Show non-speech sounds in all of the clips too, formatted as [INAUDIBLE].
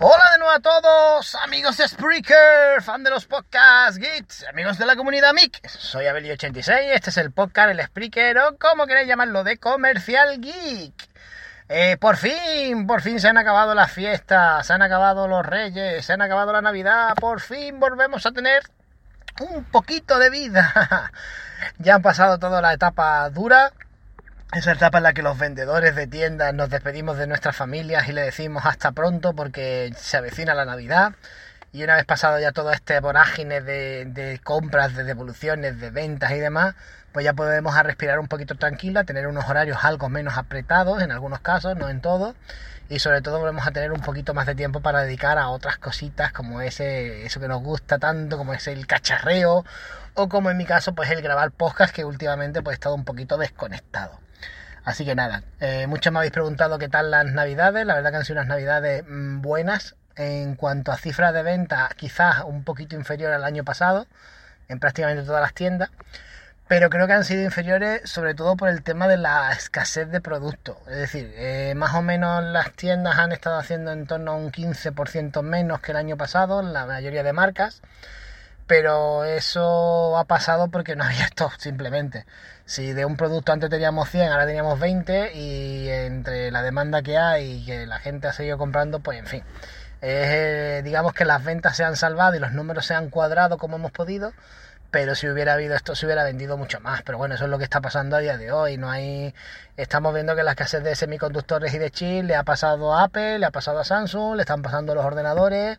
Hola de nuevo a todos, amigos de Spreaker, fan de los podcasts, geeks, amigos de la comunidad MIC. Soy Abeli86, este es el podcast, el Spreaker, o como queréis llamarlo, de Comercial Geek. Eh, por fin, por fin se han acabado las fiestas, se han acabado los reyes, se han acabado la Navidad, por fin volvemos a tener un poquito de vida. [LAUGHS] ya han pasado toda la etapa dura, esa etapa en la que los vendedores de tiendas nos despedimos de nuestras familias y le decimos hasta pronto porque se avecina la Navidad. Y una vez pasado ya todo este vorágine de, compras, de devoluciones, de ventas y demás, pues ya podemos a respirar un poquito tranquila, tener unos horarios algo menos apretados en algunos casos, no en todos. Y sobre todo volvemos a tener un poquito más de tiempo para dedicar a otras cositas como ese, eso que nos gusta tanto, como es el cacharreo, o como en mi caso, pues el grabar podcast que últimamente pues he estado un poquito desconectado. Así que nada, eh, muchos me habéis preguntado qué tal las navidades. La verdad que han sido unas navidades mm, buenas. En cuanto a cifras de venta, quizás un poquito inferior al año pasado, en prácticamente todas las tiendas. Pero creo que han sido inferiores sobre todo por el tema de la escasez de productos. Es decir, eh, más o menos las tiendas han estado haciendo en torno a un 15% menos que el año pasado, la mayoría de marcas pero eso ha pasado porque no había [LAUGHS] stock simplemente. Si de un producto antes teníamos 100, ahora teníamos 20 y entre la demanda que hay y que la gente ha seguido comprando, pues en fin. Eh, digamos que las ventas se han salvado y los números se han cuadrado como hemos podido, pero si hubiera habido esto se hubiera vendido mucho más. Pero bueno, eso es lo que está pasando a día de hoy. No hay, estamos viendo que la escasez de semiconductores y de chips le ha pasado a Apple, le ha pasado a Samsung, le están pasando los ordenadores.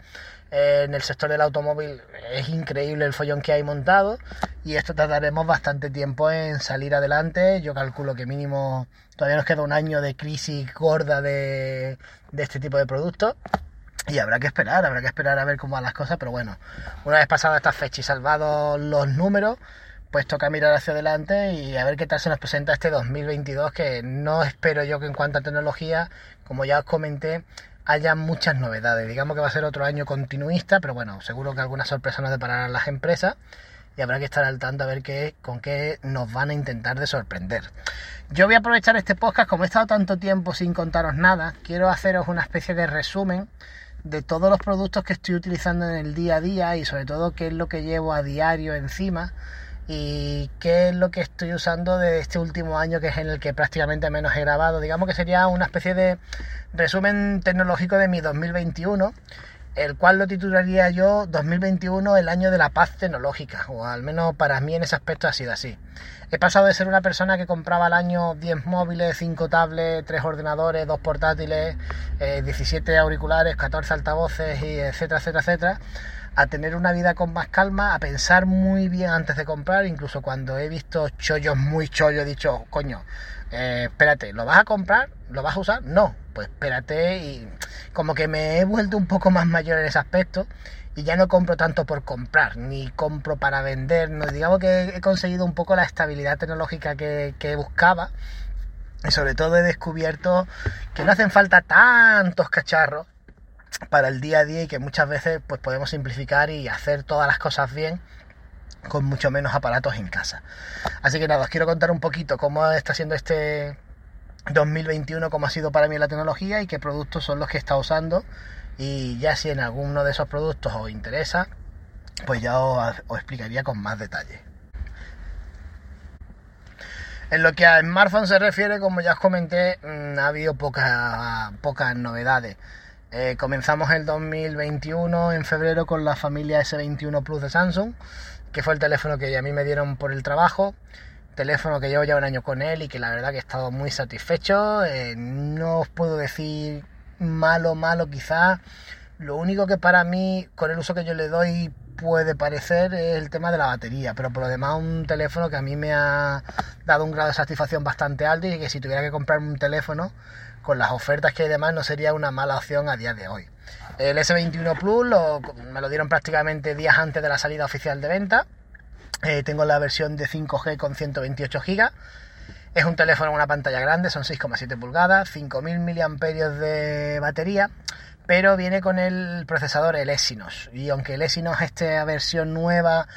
En el sector del automóvil es increíble el follón que hay montado y esto tardaremos bastante tiempo en salir adelante. Yo calculo que mínimo todavía nos queda un año de crisis gorda de, de este tipo de productos. Y habrá que esperar, habrá que esperar a ver cómo van las cosas, pero bueno, una vez pasada esta fecha y salvados los números, pues toca mirar hacia adelante y a ver qué tal se nos presenta este 2022, que no espero yo que en cuanto a tecnología, como ya os comenté, haya muchas novedades. Digamos que va a ser otro año continuista, pero bueno, seguro que algunas sorpresas nos depararán las empresas y habrá que estar al tanto a ver qué, con qué nos van a intentar de sorprender. Yo voy a aprovechar este podcast, como he estado tanto tiempo sin contaros nada, quiero haceros una especie de resumen de todos los productos que estoy utilizando en el día a día y sobre todo qué es lo que llevo a diario encima y qué es lo que estoy usando de este último año que es en el que prácticamente menos he grabado. Digamos que sería una especie de resumen tecnológico de mi 2021, el cual lo titularía yo 2021 el año de la paz tecnológica, o al menos para mí en ese aspecto ha sido así. He pasado de ser una persona que compraba al año 10 móviles, 5 tablets, 3 ordenadores, 2 portátiles, eh, 17 auriculares, 14 altavoces, y etcétera, etcétera, etcétera, a tener una vida con más calma, a pensar muy bien antes de comprar, incluso cuando he visto chollos muy chollos, he dicho, coño, eh, espérate, ¿lo vas a comprar? ¿Lo vas a usar? No, pues espérate y como que me he vuelto un poco más mayor en ese aspecto y ya no compro tanto por comprar, ni compro para vender, no, digamos que he conseguido un poco la estabilidad tecnológica que, que buscaba y sobre todo he descubierto que no hacen falta tantos cacharros para el día a día y que muchas veces pues podemos simplificar y hacer todas las cosas bien con mucho menos aparatos en casa. Así que nada, os quiero contar un poquito cómo está siendo este 2021, cómo ha sido para mí la tecnología y qué productos son los que he estado usando. Y ya si en alguno de esos productos os interesa, pues ya os, explicaría con más detalle. En lo que a smartphone se refiere, como ya os comenté, mm, ha habido pocas pocas novedades. Eh, comenzamos el 2021 en febrero con la familia S21 Plus de Samsung, que fue el teléfono que a mí me dieron por el trabajo. Teléfono que llevo ya un año con él y que la verdad que he estado muy satisfecho. Eh, no os puedo decir malo, malo quizás. Lo único que para mí, con el uso que yo le doy, puede parecer es el tema de la batería, pero por lo demás un teléfono que a mí me ha dado un grado de satisfacción bastante alto y que si tuviera que comprarme un teléfono con las ofertas que hay demás no sería una mala opción a día de hoy. El S21 Plus me lo dieron prácticamente días antes de la salida oficial de venta. Eh, tengo la versión de 5G con 128 GB. Es un teléfono con una pantalla grande, son 6,7 pulgadas, 5.000 mAh de batería pero viene con el procesador el Exynos. Y aunque el Exynos, esta versión nueva,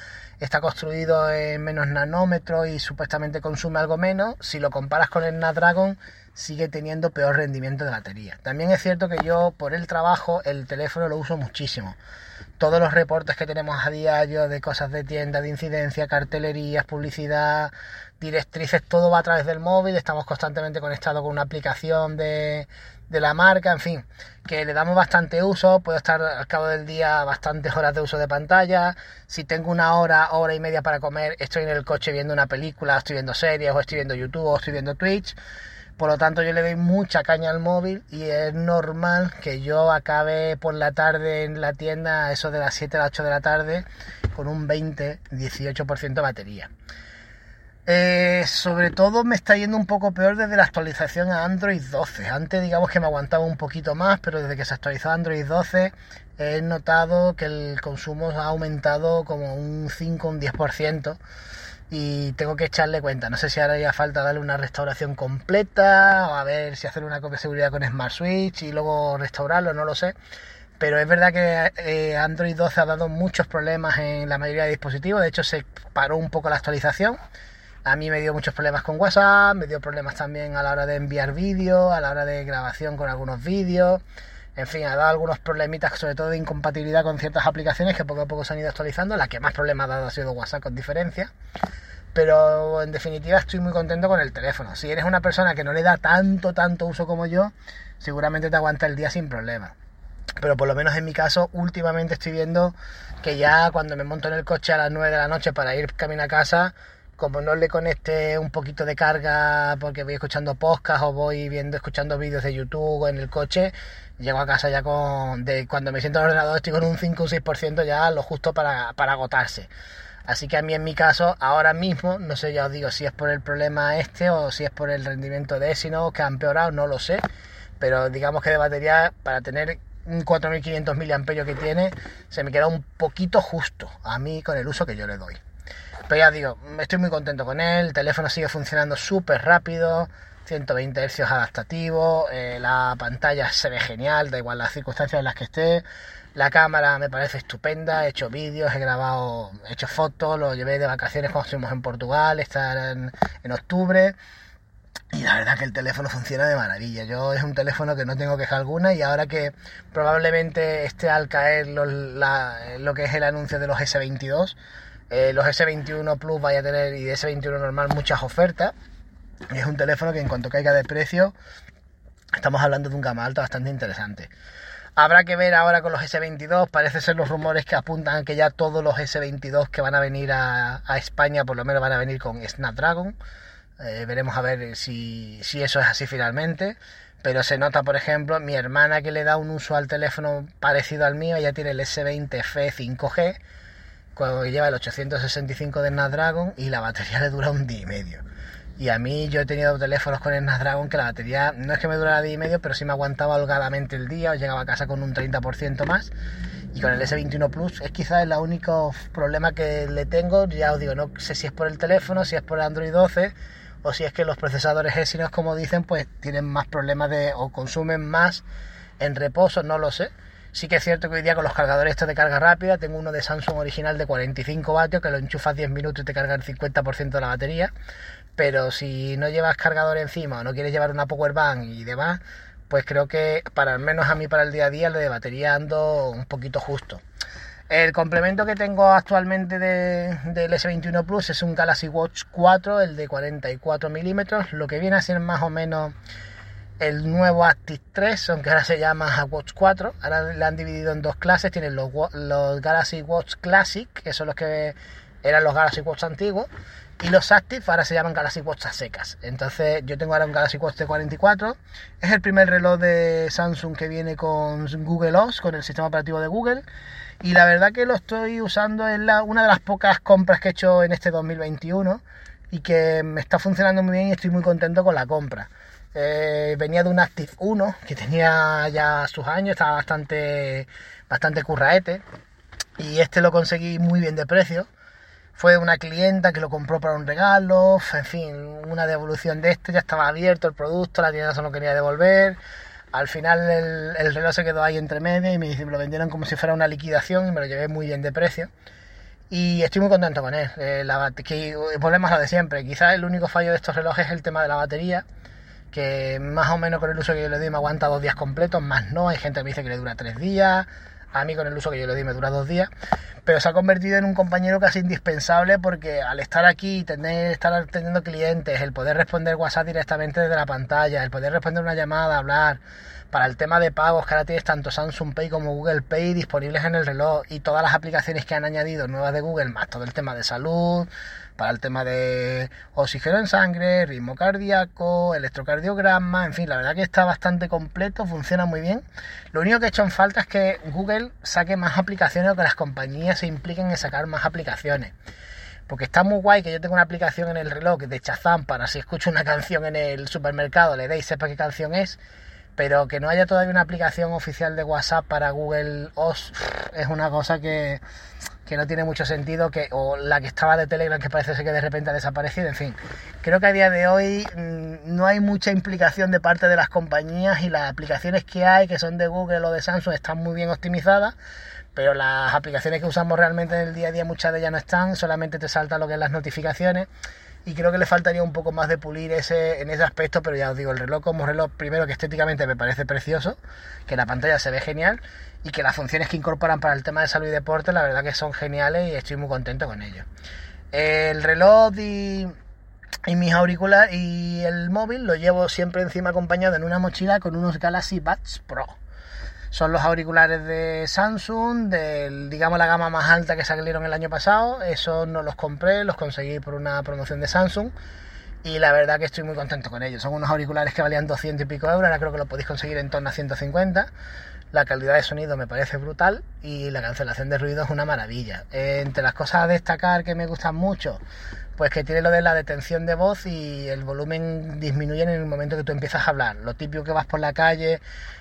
está construido en menos nanómetros y supuestamente consume algo menos, si lo comparas con el Snapdragon, sigue teniendo peor rendimiento de batería. También es cierto que yo, por el trabajo, el teléfono lo uso muchísimo. Todos los reportes que tenemos a diario de cosas de tienda, de incidencia, cartelerías, publicidad, directrices, todo va a través del móvil. Estamos constantemente conectados con una aplicación de, de la marca, en fin, que le damos bastante uso, puedo estar al cabo del día bastantes horas de uso de pantalla, si tengo una hora, hora y media para comer, estoy en el coche viendo una película, estoy viendo series, o estoy viendo YouTube, o estoy viendo Twitch, por lo tanto yo le doy mucha caña al móvil y es normal que yo acabe por la tarde en la tienda, eso de las 7 a las 8 de la tarde, con un 20-18% de batería. Eh, sobre todo me está yendo un poco peor desde la actualización a Android 12. Antes digamos que me aguantaba un poquito más, pero desde que se actualizó Android 12 he notado que el consumo ha aumentado como un 5 un 10% y tengo que echarle cuenta. No sé si ahora haría falta darle una restauración completa o a ver si hacer una copia de seguridad con Smart Switch y luego restaurarlo, no lo sé. Pero es verdad que eh, Android 12 ha dado muchos problemas en la mayoría de dispositivos. De hecho, se paró un poco la actualización a mí me dio muchos problemas con WhatsApp, me dio problemas también a la hora de enviar vídeos, a la hora de grabación con algunos vídeos. En fin, ha dado algunos problemitas, sobre todo de incompatibilidad con ciertas aplicaciones que poco a poco se han ido actualizando. La que más problemas ha dado ha sido WhatsApp con diferencia. Pero en definitiva estoy muy contento con el teléfono. Si eres una persona que no le da tanto, tanto uso como yo, seguramente te aguanta el día sin problema. Pero por lo menos en mi caso, últimamente estoy viendo que ya cuando me monto en el coche a las 9 de la noche para ir camino a casa, como no le conecte un poquito de carga porque voy escuchando podcast o voy viendo, escuchando vídeos de YouTube en el coche, llego a casa ya con, de cuando me siento en el ordenador estoy con un 5 o 6% ya lo justo para, para agotarse. Así que a mí en mi caso, ahora mismo, no sé, ya os digo si es por el problema este o si es por el rendimiento de Exynos que ha empeorado, no lo sé. Pero digamos que de batería, para tener un 4500 mAh que tiene, se me queda un poquito justo a mí con el uso que yo le doy. Pero ya digo, estoy muy contento con él, el teléfono sigue funcionando súper rápido, 120 Hz adaptativo, la pantalla se ve genial, da igual las circunstancias en las que esté, la cámara me parece estupenda, he hecho vídeos, he grabado, he hecho fotos, lo llevé de vacaciones cuando estuvimos en Portugal, estar en, octubre. Y la verdad que el teléfono funciona de maravilla. Yo es un teléfono que no tengo queja alguna y ahora que probablemente esté al caer lo que es el anuncio de los S22, eh, los S21 Plus vaya a tener y S21 normal muchas ofertas. Y es un teléfono que en cuanto caiga de precio, estamos hablando de un gama alto bastante interesante. Habrá que ver ahora con los S22, parece ser los rumores que apuntan que ya todos los S22 que van a venir a, España por lo menos van a venir con Snapdragon. Eh, veremos a ver si, si eso es así finalmente. Pero se nota, por ejemplo, mi hermana que le da un uso al teléfono parecido al mío, ya tiene el S20 FE 5G cuando lleva el 865 de Snapdragon y la batería le dura un día y medio. Y a mí yo he tenido teléfonos con el Snapdragon que la batería no es que me durara día y medio, pero sí me aguantaba holgadamente el día, llegaba a casa con un 30% más. Y con el S21 Plus es quizás el único problema que le tengo, ya os digo, no sé si es por el teléfono, si es por Android 12 o si es que los procesadores Exynos, como dicen, pues tienen más problemas de o consumen más en reposo, no lo sé Sí que es cierto que hoy día con los cargadores estos de carga rápida, tengo uno de Samsung original de 45 vatios que lo enchufas 10 minutos y te carga el 50% de la batería. Pero si no llevas cargador encima o no quieres llevar una power bank y demás, pues creo que para al menos a mí para el día a día lo de batería ando un poquito justo. El complemento que tengo actualmente del S21 Plus es un Galaxy Watch 4, el de 44 milímetros, lo que viene a ser más o menos el nuevo Active 3, aunque ahora se llama Watch 4. Ahora le han dividido en dos clases. Tienen los, Galaxy Watch Classic, que son los que eran los Galaxy Watch antiguos. Y los Active ahora se llaman Galaxy Watch secas. Entonces yo tengo ahora un Galaxy Watch T44. Es el primer reloj de Samsung que viene con Google OS, con el sistema operativo de Google. Y la verdad que lo estoy usando, es la, una de las pocas compras que he hecho en este 2021 y que me está funcionando muy bien y estoy muy contento con la compra. Eh, venía de un Active 1 que tenía ya sus años, estaba bastante, bastante curraete y este lo conseguí muy bien de precio fue una clienta que lo compró para un regalo, en fin, una devolución de este, ya estaba abierto el producto, la tienda solo quería devolver. Al final el, reloj se quedó ahí entre medio y me, lo vendieron como si fuera una liquidación y me lo llevé muy bien de precio. Y estoy muy contento con él. Eh, la, que, volvemos a lo de siempre. Quizás el único fallo de estos relojes es el tema de la batería, que más o menos con el uso que yo le doy me aguanta dos días completos, más no. Hay gente que me dice que le dura tres días. A mí con el uso que yo le di me dura dos días, pero se ha convertido en un compañero casi indispensable porque al estar aquí, tener, estar atendiendo clientes, el poder responder WhatsApp directamente desde la pantalla, el poder responder una llamada, hablar, para el tema de pagos que ahora tienes tanto Samsung Pay como Google Pay disponibles en el reloj y todas las aplicaciones que han añadido nuevas de Google, más todo el tema de salud, para el tema de oxígeno en sangre, ritmo cardíaco, electrocardiograma, en fin, la verdad que está bastante completo, funciona muy bien. Lo único que he hecho en falta es que Google saque más aplicaciones o que las compañías se impliquen en sacar más aplicaciones. Porque está muy guay que yo tenga una aplicación en el reloj de Chazam para si escucho una canción en el supermercado, le deis sepa qué canción es, pero que no haya todavía una aplicación oficial de WhatsApp para Google OS es una cosa que que no tiene mucho sentido, que, o la que estaba de Telegram que parece ser que de repente ha desaparecido, en fin. Creo que a día de hoy mm, no hay mucha implicación de parte de las compañías y las aplicaciones que hay, que son de Google o de Samsung, están muy bien optimizadas, pero las aplicaciones que usamos realmente en el día a día muchas de ellas no están, solamente te salta lo que es las notificaciones y creo que le faltaría un poco más de pulir ese, en ese aspecto, pero ya os digo, el reloj como reloj, primero que estéticamente me parece precioso, que la pantalla se ve genial y que las funciones que incorporan para el tema de salud y deporte, la verdad que son geniales y estoy muy contento con ello. El reloj y, y mis auriculares y el móvil lo llevo siempre encima acompañado en una mochila con unos Galaxy Buds Pro. Son los auriculares de Samsung, de digamos la gama más alta que salieron el año pasado. Esos no los compré, los conseguí por una promoción de Samsung. Y la verdad que estoy muy contento con ellos. Son unos auriculares que valían 200 y pico euros, ahora creo que los podéis conseguir en torno a 150. La calidad de sonido me parece brutal y la cancelación de ruido es una maravilla. entre las cosas a destacar que me gustan mucho, pues que tiene lo de la detención de voz y el volumen disminuye en el momento que tú empiezas a hablar. Lo típico que vas por la calle,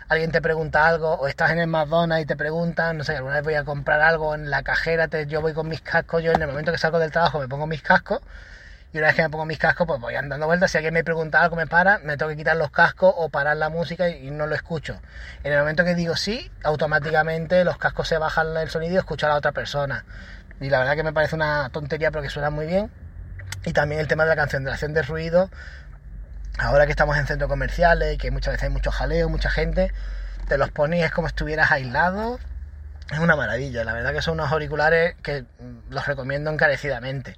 alguien te pregunta algo, o estás en el McDonald's y te preguntan, no sé, alguna vez voy a comprar algo en la cajera, te, yo voy con mis cascos, yo en el momento que salgo del trabajo me pongo mis cascos y una vez que me pongo mis cascos, pues voy andando vueltas. Si alguien me pregunta algo, me para, me tengo que quitar los cascos o parar la música y, no lo escucho. En el momento que digo sí, automáticamente los cascos se bajan el sonido y escucho a la otra persona. Y la verdad que me parece una tontería, pero que suena muy bien. Y también el tema de la cancelación de ruido. Ahora que estamos en centros comerciales y que muchas veces hay mucho jaleo, mucha gente, te los pones es como estuvieras aislado. Es una maravilla. La verdad que son unos auriculares que los recomiendo encarecidamente.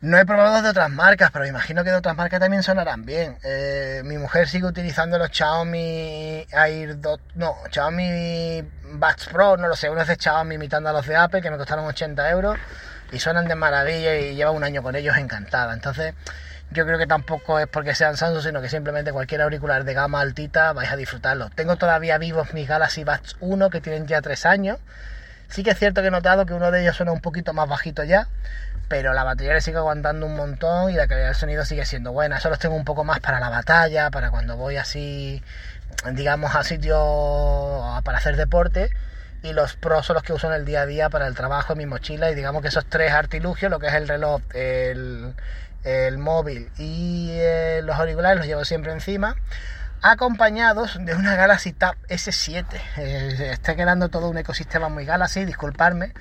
No he probado de otras marcas, pero imagino que de otras marcas también sonarán bien. Eh, mi mujer sigue utilizando los Xiaomi Air Dot, no, Xiaomi Buds Pro, no lo sé, unos de Xiaomi imitando a los de Apple que me costaron 80 euros y suenan de maravilla y lleva un año con ellos encantada. Entonces, yo creo que tampoco es porque sean Samsung, sino que simplemente cualquier auricular de gama altita vais a disfrutarlo. Tengo todavía vivos mis Galaxy Buds 1 que tienen ya 3 años. Sí que es cierto que he notado que uno de ellos suena un poquito más bajito ya, pero la batería le sigue aguantando un montón y la calidad del sonido sigue siendo buena. Eso los tengo un poco más para la batalla, para cuando voy así, digamos, a sitios para hacer deporte. Y los pros son los que uso en el día a día para el trabajo en mi mochila. Y digamos que esos tres artilugios, lo que es el reloj, el, móvil y eh, los auriculares, los llevo siempre encima acompañados de una Galaxy Tab S7. Eh, está quedando todo un ecosistema muy Galaxy, disculparme,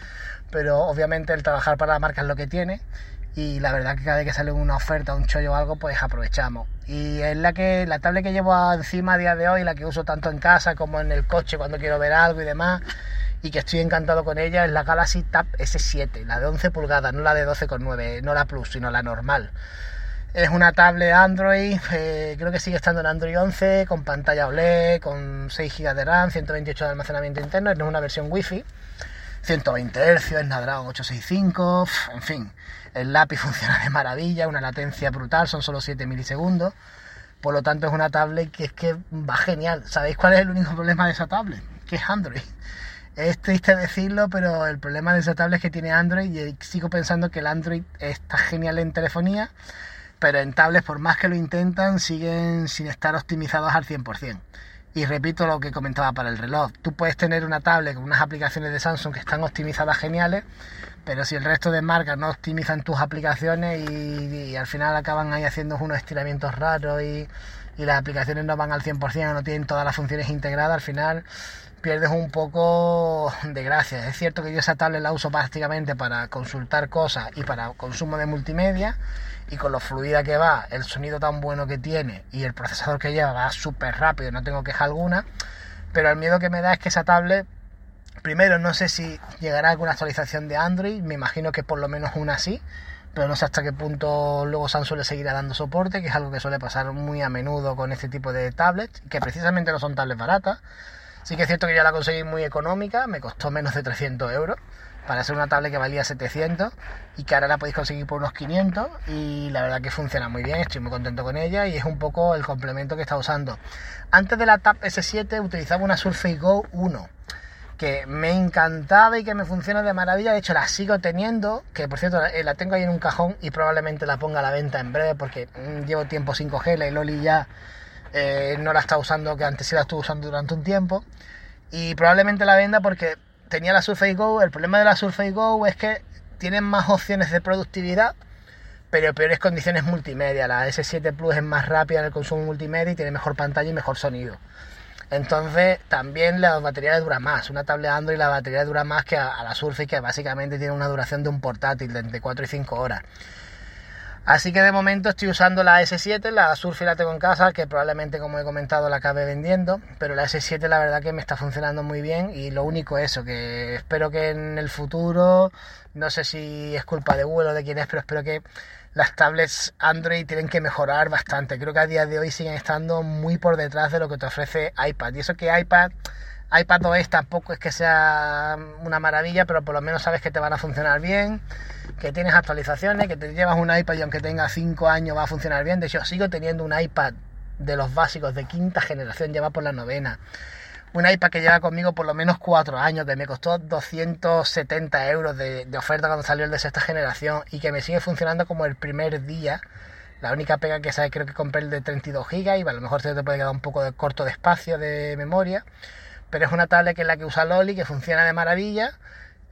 pero obviamente el trabajar para la marca es lo que tiene y la verdad que cada vez que sale una oferta, un chollo o algo, pues aprovechamos. Y es la que la tablet que llevo encima a día de hoy, la que uso tanto en casa como en el coche cuando quiero ver algo y demás, y que estoy encantado con ella, es la Galaxy Tab S7, la de 11 pulgadas, no la de 12,9, no la Plus, sino la normal. Es una tablet Android, eh, creo que sigue estando en Android 11, con pantalla OLED, con 6 GB de RAM, 128 de almacenamiento interno, no es una versión Wi-Fi, 120 Hz, Snapdragon 865, en fin, el lápiz [LAUGHS] funciona de maravilla, una latencia brutal, son solo 7 milisegundos, por lo tanto es una tablet que es que va genial. ¿Sabéis cuál es el único problema de esa tablet? Que es Android. Es triste decirlo, pero el problema de esa tablet es que tiene Android y sigo pensando que el Android está genial en telefonía, pero en tablets, por más que lo intentan, siguen sin estar optimizados al 100%. Y repito lo que comentaba para el reloj. Tú puedes tener una tablet con unas aplicaciones de Samsung que están optimizadas geniales, pero si el resto de marcas no optimizan tus aplicaciones y, al final acaban ahí haciendo unos estiramientos raros y, y las aplicaciones no van al 100% o no tienen todas las funciones integradas, al final pierdes un poco de gracia. Es cierto que yo esa tablet la uso prácticamente para consultar cosas y para consumo de multimedia y con lo fluida que va, el sonido tan bueno que tiene y el procesador que lleva va súper rápido, no tengo queja alguna, pero el miedo que me da es que esa tablet, primero no sé si llegará alguna actualización de Android, me imagino que por lo menos una sí, pero no sé hasta qué punto luego Samsung le seguirá dando soporte, que es algo que suele pasar muy a menudo con este tipo de tablets, que precisamente no son tablets baratas. Sí que es cierto que ya la conseguí muy económica, me costó menos de 300 euros para ser una tablet que valía 700 y que ahora la podéis conseguir por unos 500 y la verdad que funciona muy bien, estoy muy contento con ella y es un poco el complemento que está usando. Antes de la Tab S7 utilizaba una Surface Go 1 que me encantaba y que me funciona de maravilla, de hecho la sigo teniendo, que por cierto la tengo ahí en un cajón y probablemente la ponga a la venta en breve porque mm, llevo tiempo sin cogerla y Loli ya eh, no la está usando, que antes sí la estuve usando durante un tiempo. Y probablemente la venda porque tenía la Surface Go. El problema de la Surface Go es que tienen más opciones de productividad, pero peores condiciones multimedia. La S7 Plus es más rápida en el consumo multimedia y tiene mejor pantalla y mejor sonido. Entonces también la batería dura más. Una tablet Android la batería dura más que a, a la Surface que básicamente tiene una duración de un portátil de entre 4 y 5 horas. Así que de momento estoy usando la S7, la Surface la tengo en casa, que probablemente como he comentado la acabe vendiendo, pero la S7 la verdad que me está funcionando muy bien y lo único es eso, que espero que en el futuro, no sé si es culpa de Google o de quién es, pero espero que las tablets Android tienen que mejorar bastante. Creo que a día de hoy siguen estando muy por detrás de lo que te ofrece iPad. Y eso que iPad iPad OS tampoco es que sea una maravilla, pero por lo menos sabes que te van a funcionar bien, que tienes actualizaciones, que te llevas un iPad y aunque tenga 5 años va a funcionar bien. De hecho, sigo teniendo un iPad de los básicos de quinta generación, lleva por la novena. Un iPad que lleva conmigo por lo menos 4 años, que me costó 270 euros de, oferta cuando salió el de sexta generación y que me sigue funcionando como el primer día. La única pega que sabe creo que compré el de 32 GB y a lo mejor se te puede quedar un poco de corto de espacio de memoria pero es una tablet que es la que usa Loli, que funciona de maravilla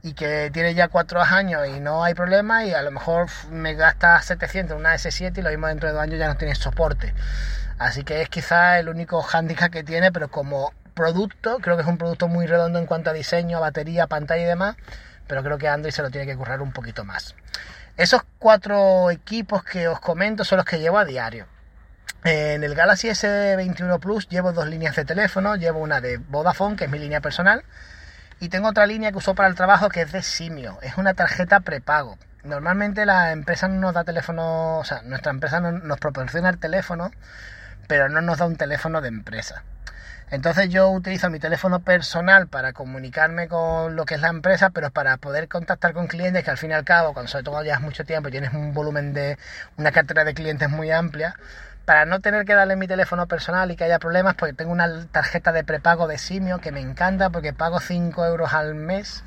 y que tiene ya cuatro años y no hay problema y a lo mejor me gasta 700 una S7 y lo mismo dentro de dos años ya no tiene soporte. Así que es quizá el único hándicap que tiene, pero como producto, creo que es un producto muy redondo en cuanto a diseño, batería, pantalla y demás, pero creo que Android se lo tiene que currar un poquito más. Esos cuatro equipos que os comento son los que llevo a diario. En el Galaxy S21 Plus llevo dos líneas de teléfono, llevo una de Vodafone, que es mi línea personal, y tengo otra línea que uso para el trabajo que es de Simio, es una tarjeta prepago. Normalmente la empresa no nos da teléfono, o sea, nuestra empresa nos proporciona el teléfono, pero no nos da un teléfono de empresa. Entonces yo utilizo mi teléfono personal para comunicarme con lo que es la empresa, pero para poder contactar con clientes que al fin y al cabo, cuando sobre todo llevas mucho tiempo y tienes un volumen de una cartera de clientes muy amplia, para no tener que darle mi teléfono personal y que haya problemas, porque tengo una tarjeta de prepago de Simio que me encanta porque pago 5 euros al mes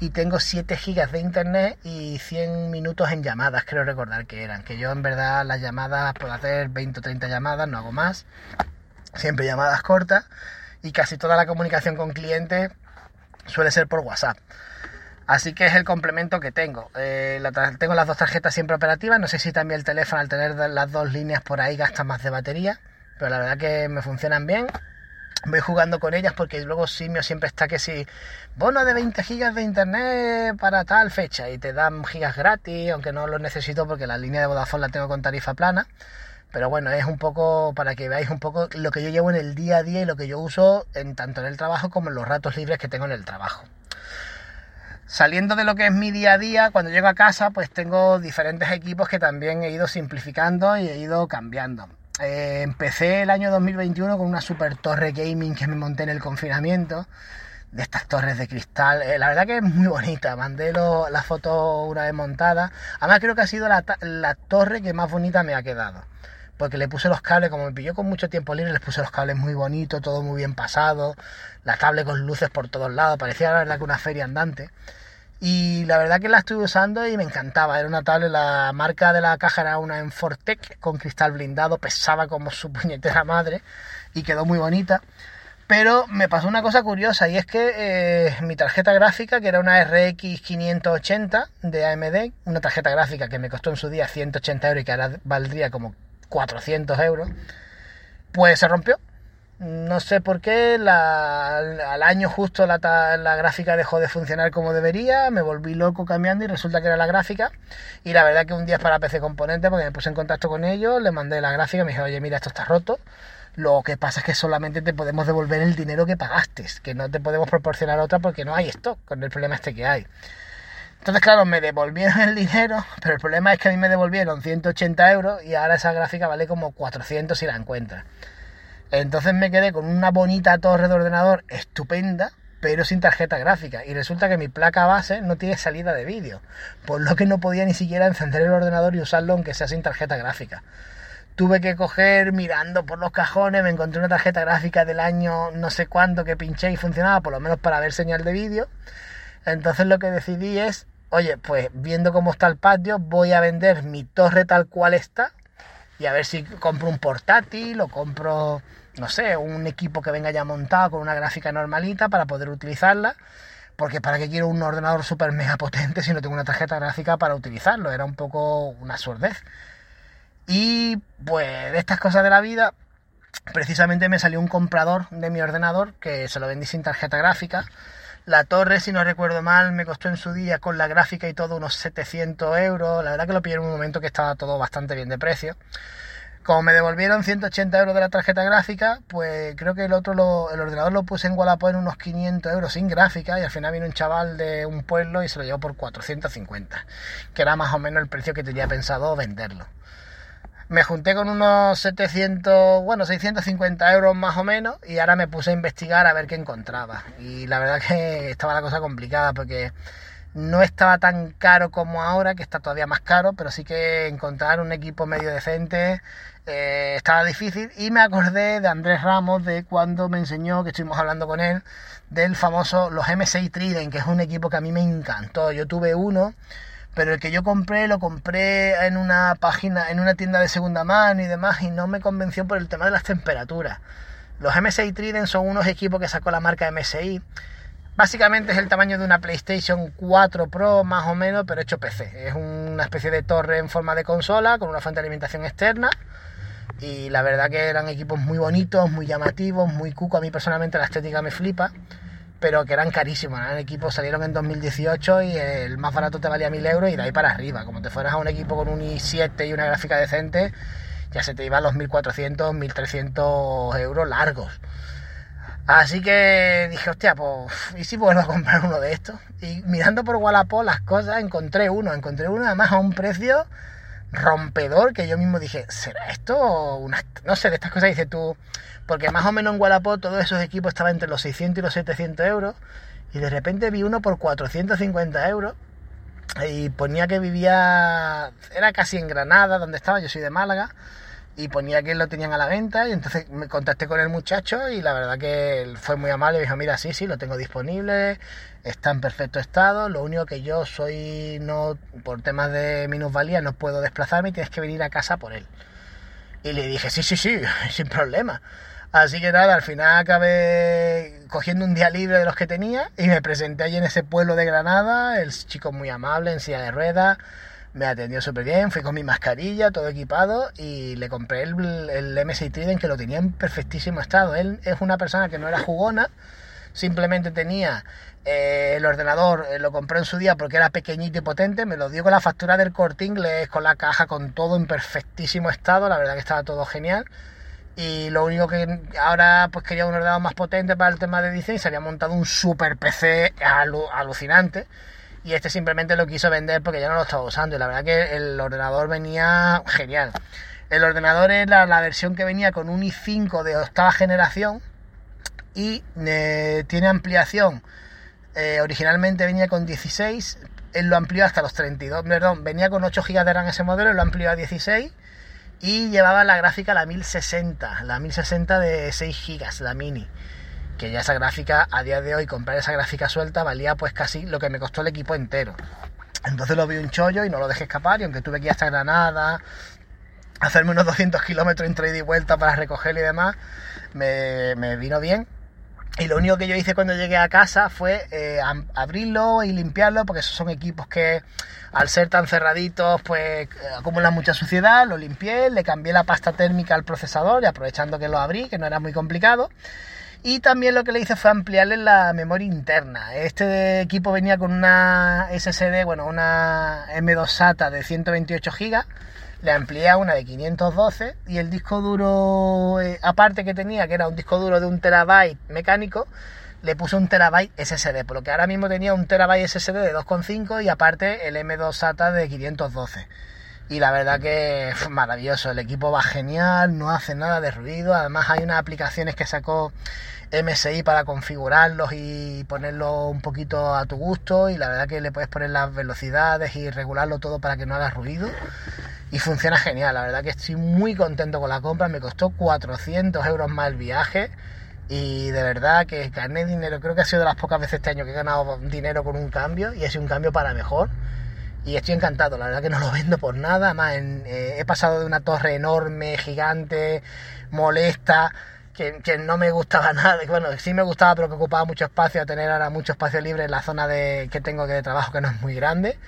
y tengo 7 gigas de internet y 100 minutos en llamadas, creo recordar que eran. Que yo en verdad las llamadas puedo hacer 20 o 30 llamadas, no hago más. Siempre llamadas cortas y casi toda la comunicación con clientes suele ser por WhatsApp. Así que es el complemento que tengo. Eh, tengo las dos tarjetas siempre operativas. No sé si también el teléfono al tener las dos líneas por ahí gasta más de batería. Pero la verdad que me funcionan bien. Voy jugando con ellas porque luego Simio siempre está que si bono de 20 gigas de internet para tal fecha y te dan gigas gratis, aunque no los necesito porque la línea de Vodafone la tengo con tarifa plana. Pero bueno, es un poco para que veáis un poco lo que yo llevo en el día a día y lo que yo uso en tanto en el trabajo como en los ratos libres que tengo en el trabajo. Saliendo de lo que es mi día a día, cuando llego a casa, pues tengo diferentes equipos que también he ido simplificando y he ido cambiando. Eh, empecé el año 2021 con una super torre gaming que me monté en el confinamiento, de estas torres de cristal. Eh, la verdad que es muy bonita, mandé lo- la foto una vez montada. Además creo que ha sido la, la torre que más bonita me ha quedado. Porque le puse los cables, como me pilló con mucho tiempo libre, les puse los cables muy bonitos, todo muy bien pasado, la tablet con luces por todos lados, parecía la verdad que una feria andante. Y la verdad que la estuve usando y me encantaba. Era una tablet, la marca de la caja era una Enfortec con cristal blindado, pesaba como su [LAUGHS] puñetera madre y quedó muy bonita. Pero me pasó una cosa curiosa y es que eh, mi tarjeta gráfica, que era una RX 580 de AMD, una tarjeta gráfica que me costó en su día 180 euros y que ahora valdría como 400 euros, pues se rompió. No sé por qué, la- al año justo la, la gráfica dejó de funcionar como debería, me volví loco cambiando y resulta que era la gráfica. Y la verdad que un día es para PC Componente porque me puse en contacto con ellos, le mandé la gráfica me dije, oye, mira, esto está roto. Lo que pasa es que solamente te podemos devolver el dinero que pagaste, que no te podemos proporcionar otra porque no hay stock con el problema este que hay. Entonces, claro, me devolvieron el dinero, pero el problema es que a mí me devolvieron 180 euros y ahora esa gráfica vale como 400 si la encuentras. Entonces me quedé con una bonita torre de ordenador estupenda, pero sin tarjeta gráfica. Y resulta que mi placa base no tiene salida de vídeo, por lo que no podía ni siquiera encender el ordenador y usarlo aunque sea sin tarjeta gráfica. Tuve que coger mirando por los cajones, me encontré una tarjeta gráfica del año no sé cuánto que pinché y funcionaba, por lo menos para ver señal de vídeo. Entonces lo que decidí es, oye, pues viendo cómo está el patio, voy a vender mi torre tal cual está y a ver si compro un portátil o compro, no sé, un equipo que venga ya montado con una gráfica normalita para poder utilizarla. Porque para qué quiero un ordenador super mega potente si no tengo una tarjeta gráfica para utilizarlo. Era un poco una sordez. Y pues de estas cosas de la vida, precisamente me salió un comprador de mi ordenador que se lo vendí sin tarjeta gráfica. La torre, si no recuerdo mal, me costó en su día con la gráfica y todo unos 700 euros. La verdad que lo pillé en un momento que estaba todo bastante bien de precio. Como me devolvieron 180 euros de la tarjeta gráfica, pues creo que el otro, lo- el ordenador lo puse en Wallapop en unos 500 euros sin gráfica y al final vino un chaval de un pueblo y se lo llevó por 450, que era más o menos el precio que tenía pensado venderlo. Me junté con unos 700, bueno, 650 euros más o menos y ahora me puse a investigar a ver qué encontraba. Y la verdad que estaba la cosa complicada porque no estaba tan caro como ahora, que está todavía más caro, pero sí que encontrar un equipo medio decente eh, estaba difícil. Y me acordé de Andrés Ramos, de cuando me enseñó, que estuvimos hablando con él, del famoso, los M6 Trident, que es un equipo que a mí me encantó. Yo tuve uno pero el que yo compré lo compré en una página, en una tienda de segunda mano y demás, y no me convenció por el tema de las temperaturas. Los MSI Trident son unos equipos que sacó la marca MSI. Básicamente es el tamaño de una PlayStation 4 Pro más o menos, pero hecho PC. Es una especie de torre en forma de consola con una fuente de alimentación externa. Y la verdad que eran equipos muy bonitos, muy llamativos, muy cuco. A mí personalmente la estética me flipa pero que eran carísimos. Eran equipos, salieron en 2018 y el más barato te valía 1000 euros y de ahí para arriba. Como te fueras a un equipo con un i7 y una gráfica decente, ya se te iban los 1400, 1300 euros largos. Así que dije, hostia, pues, ¿y si vuelvo a comprar uno de estos? Y mirando por Wallapop las cosas, encontré uno, encontré uno además a un precio rompedor que yo mismo dije, ¿será esto una, no sé, de estas cosas dices tú, porque más o menos en Wallapop todos esos equipos estaban entre los 600 y los 700 euros y de repente vi uno por 450 euros y ponía que vivía, era casi en Granada, donde estaba, yo soy de Málaga, y ponía que lo tenían a la venta y entonces me contacté con el muchacho y la verdad que él fue muy amable y dijo, mira, sí, sí, lo tengo disponible, está en perfecto estado, lo único que yo soy, no por temas de minusvalía, no puedo desplazarme y tienes que venir a casa por él. Y le dije, sí, sí, sí, [LAUGHS] sin problema. Así que nada, al final acabé cogiendo un día libre de los que tenía y me presenté allí en ese pueblo de Granada, el chico muy amable, en silla de ruedas, me atendió súper bien, fui con mi mascarilla, todo equipado y le compré el, el MSI Trident que lo tenía en perfectísimo estado. Él es una persona que no era jugona, simplemente tenía eh, el ordenador, eh, lo compré en su día porque era pequeñito y potente, me lo dio con la factura del corte inglés, con la caja, con todo en perfectísimo estado, la verdad que estaba todo genial. Y lo único que ahora pues quería un ordenador más potente para el tema de edición y se había montado un super PC alu- alucinante. Y este simplemente lo quiso vender porque ya no lo estaba usando. Y la verdad que el ordenador venía genial. El ordenador era la versión que venía con un i5 de octava generación y eh, tiene ampliación. Eh, originalmente venía con 16, él lo amplió hasta los 32, perdón, venía con 8 GB de RAM ese modelo, lo amplió a 16 y llevaba la gráfica la 1060, la 1060 de 6 GB, la mini. Que ya esa gráfica, a día de hoy, comprar esa gráfica suelta valía pues casi lo que me costó el equipo entero. Entonces lo vi un chollo y no lo dejé escapar y aunque tuve que ir hasta Granada, hacerme unos 200 kilómetros entre ida y vuelta para recogerlo y demás, me, vino bien. Y lo único que yo hice cuando llegué a casa fue eh, abrirlo y limpiarlo, porque esos son equipos que al ser tan cerraditos, pues eh, acumulan mucha suciedad. Lo limpié, le cambié la pasta térmica al procesador y aprovechando que lo abrí, que no era muy complicado. Y también lo que le hice fue ampliarle la memoria interna. Este equipo venía con una SSD, bueno, una M2 SATA de 128 GB. Le amplié a una de 512 y el disco duro, eh, aparte que tenía, que era un disco duro de un terabyte mecánico, le puse un terabyte SSD, por lo que ahora mismo tenía un terabyte SSD de 2,5 y aparte el M2 SATA de 512. Y la verdad que maravilloso, el equipo va genial, no hace nada de ruido, además hay unas aplicaciones que sacó MSI para configurarlos y ponerlo un poquito a tu gusto y la verdad que le puedes poner las velocidades y regularlo todo para que no haga ruido y funciona genial, la verdad que estoy muy contento con la compra, me costó 400 euros más el viaje y de verdad que gané dinero, creo que ha sido de las pocas veces este año que he ganado dinero con un cambio y ha sido un cambio para mejor. Y estoy encantado, la verdad que no lo vendo por nada, más eh, he pasado de una torre enorme, gigante, molesta, que, que no me gustaba [LAUGHS] nada, bueno, sí me gustaba pero que ocupaba mucho espacio, a tener ahora mucho espacio libre en la zona de, que tengo de trabajo que no es muy grande.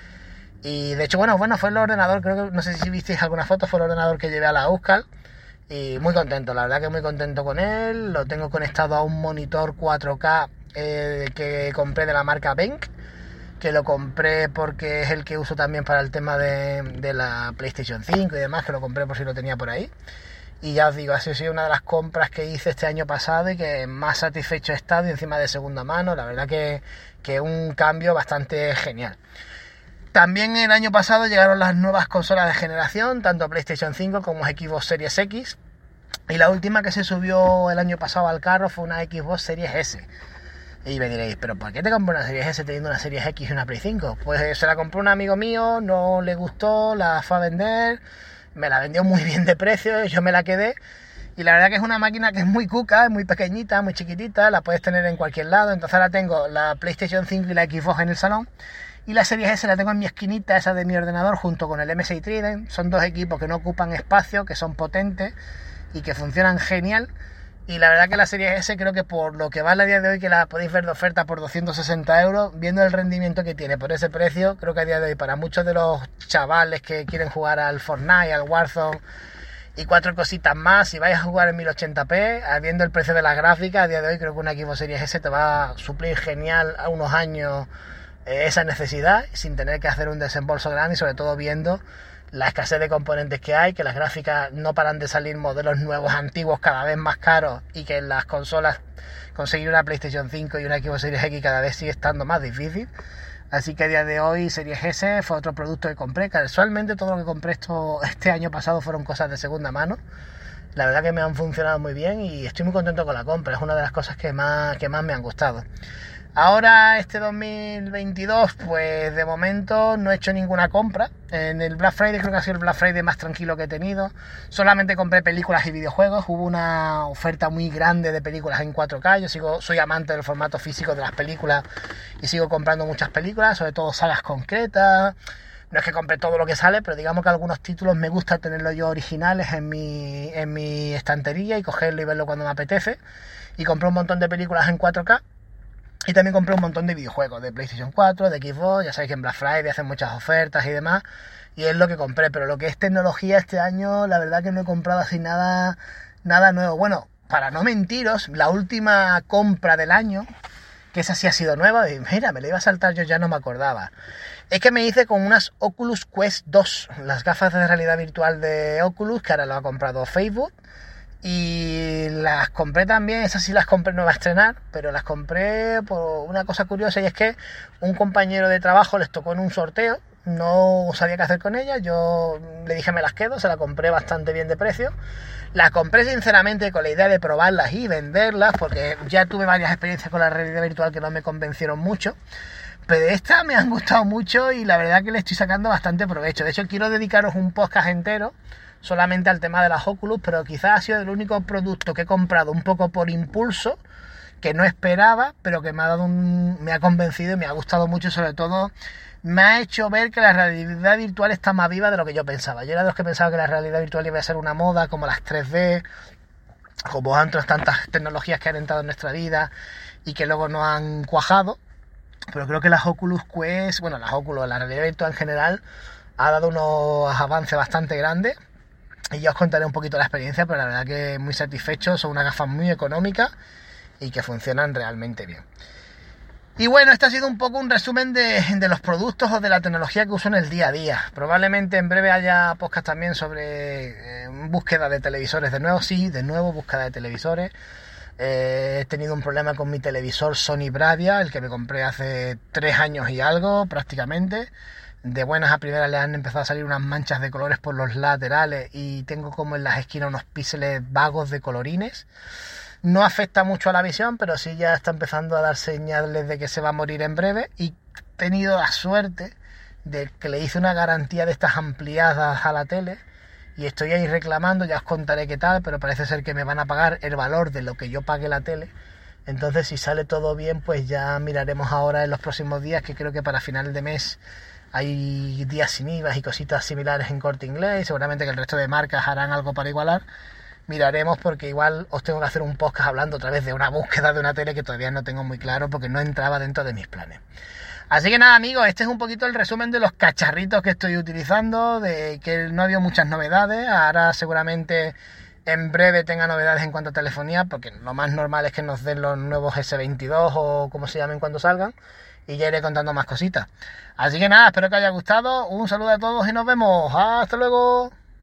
Y de hecho, bueno, bueno, fue el ordenador, creo que, no sé si visteis alguna foto, fue el ordenador que llevé a la Euskal. Y muy contento, la verdad que muy contento con él. Lo tengo conectado a un monitor 4K eh, que compré de la marca Benk que lo compré porque es el que uso también para el tema de, de la PlayStation 5 y demás, que lo compré por si lo tenía por ahí. Y ya os digo, ha sido una de las compras que hice este año pasado y que más satisfecho he estado y encima de segunda mano. La verdad que, que un cambio bastante genial. También el año pasado llegaron las nuevas consolas de generación, tanto PlayStation 5 como Xbox Series X. Y la última que se subió el año pasado al carro fue una Xbox Series S. Y me diréis, ¿pero por qué te compré una Series S teniendo una Series X y una Play 5? Pues se la compró un amigo mío, no le gustó, la fue a vender, me la vendió muy bien de precio, yo me la quedé. Y la verdad que es una máquina que es muy cuca, es muy pequeñita, muy chiquitita, la puedes tener en cualquier lado. Entonces ahora tengo la PlayStation 5 y la Xbox en el salón. Y la Series S la tengo en mi esquinita, esa de mi ordenador, junto con el MSI Trident. Son dos equipos que no ocupan espacio, que son potentes y que funcionan genial. Y la verdad que la serie S creo que por lo que vale a día de hoy, que la podéis ver de oferta por 260 euros, viendo el rendimiento que tiene por ese precio, creo que a día de hoy para muchos de los chavales que quieren jugar al Fortnite, al Warzone y cuatro cositas más, si vais a jugar en 1080p, viendo el precio de la gráfica, a día de hoy creo que una Xbox Series S te va a suplir genial a unos años esa necesidad sin tener que hacer un desembolso grande y sobre todo viendo la escasez de componentes que hay, que las gráficas no paran de salir modelos nuevos, antiguos, cada vez más caros y que en las consolas conseguir una PlayStation 5 y una Xbox Series X cada vez sigue estando más difícil. Así que a día de hoy Series S fue otro producto que compré. Casualmente todo lo que compré esto, este año pasado fueron cosas de segunda mano. La verdad que me han funcionado muy bien y estoy muy contento con la compra. Es una de las cosas que más, que más me han gustado. Ahora, este 2022, pues de momento no he hecho ninguna compra. En el Black Friday creo que ha sido el Black Friday más tranquilo que he tenido. Solamente compré películas y videojuegos. Hubo una oferta muy grande de películas en 4K. Yo sigo, soy amante del formato físico de las películas y sigo comprando muchas películas, sobre todo sagas concretas. No es que compre todo lo que sale, pero digamos que algunos títulos me gusta tenerlos yo originales en mi, en mi estantería y cogerlo y verlo cuando me apetece. Y compré un montón de películas en 4K. Y también compré un montón de videojuegos de PlayStation 4, de Xbox, ya sabéis que en Black Friday hacen muchas ofertas y demás. Y es lo que compré, pero lo que es tecnología este año, la verdad que no he comprado así nada, nada nuevo. Bueno, para no mentiros, la última compra del año, que esa sí ha sido nueva, y mira, me la iba a saltar, yo ya no me acordaba. Es que me hice con unas Oculus Quest 2, las gafas de realidad virtual de Oculus, que ahora lo ha comprado Facebook. Y las compré también, esas sí las compré, no a estrenar, pero las compré por una cosa curiosa y es que un compañero de trabajo les tocó en un sorteo, no sabía qué hacer con ellas, yo le dije me las quedo, se la compré bastante bien de precio. Las compré sinceramente con la idea de probarlas y venderlas, porque ya tuve varias experiencias con la realidad virtual que no me convencieron mucho. Pero estas me han gustado mucho y la verdad que le estoy sacando bastante provecho. De hecho, quiero dedicaros un podcast entero solamente al tema de las Oculus, pero quizás ha sido el único producto que he comprado un poco por impulso, que no esperaba, pero que me ha dado un, me ha convencido y me ha gustado mucho, sobre todo me ha hecho ver que la realidad virtual está más viva de lo que yo pensaba. Yo era de los que pensaba que la realidad virtual iba a ser una moda, como las 3D, como otras tantas tecnologías que han entrado en nuestra vida y que luego no han cuajado. Pero creo que las Oculus Quest, bueno, las Oculus, la realidad virtual en general, ha dado unos avances bastante grandes y ya os contaré un poquito la experiencia, pero la verdad que muy satisfecho, son unas gafas muy económicas y que funcionan realmente bien. Y bueno, este ha sido un poco un resumen de, los productos o de la tecnología que uso en el día a día. Probablemente en breve haya podcast también sobre eh, búsqueda de televisores de nuevo. Sí, de nuevo búsqueda de televisores. Eh, he tenido un problema con mi televisor Sony Bravia, el que me compré hace tres años y algo prácticamente de buenas a primeras le han empezado a salir unas manchas de colores por los laterales y tengo como en las esquinas unos píxeles vagos de colorines. No afecta mucho a la visión, pero sí ya está empezando a dar señales de que se va a morir en breve y he tenido la suerte de que le hice una garantía de estas ampliadas a la tele y estoy ahí reclamando, ya os contaré qué tal, pero parece ser que me van a pagar el valor de lo que yo pague la tele. Entonces si sale todo bien, pues ya miraremos ahora en los próximos días, que creo que para final de mes hay días sin IVA y cositas similares en corte inglés. Seguramente que el resto de marcas harán algo para igualar. Miraremos porque igual os tengo que hacer un podcast hablando otra vez de una búsqueda de una tele que todavía no tengo muy claro porque no entraba dentro de mis planes. Así que nada amigos, este es un poquito el resumen de los cacharritos que estoy utilizando, de que no había muchas novedades, ahora seguramente en breve tenga novedades en cuanto a telefonía, porque lo más normal es que nos den los nuevos S22 o como se llamen cuando salgan y ya iré contando más cositas. Así que nada, espero que haya gustado. Un saludo a todos y nos vemos. Hasta luego.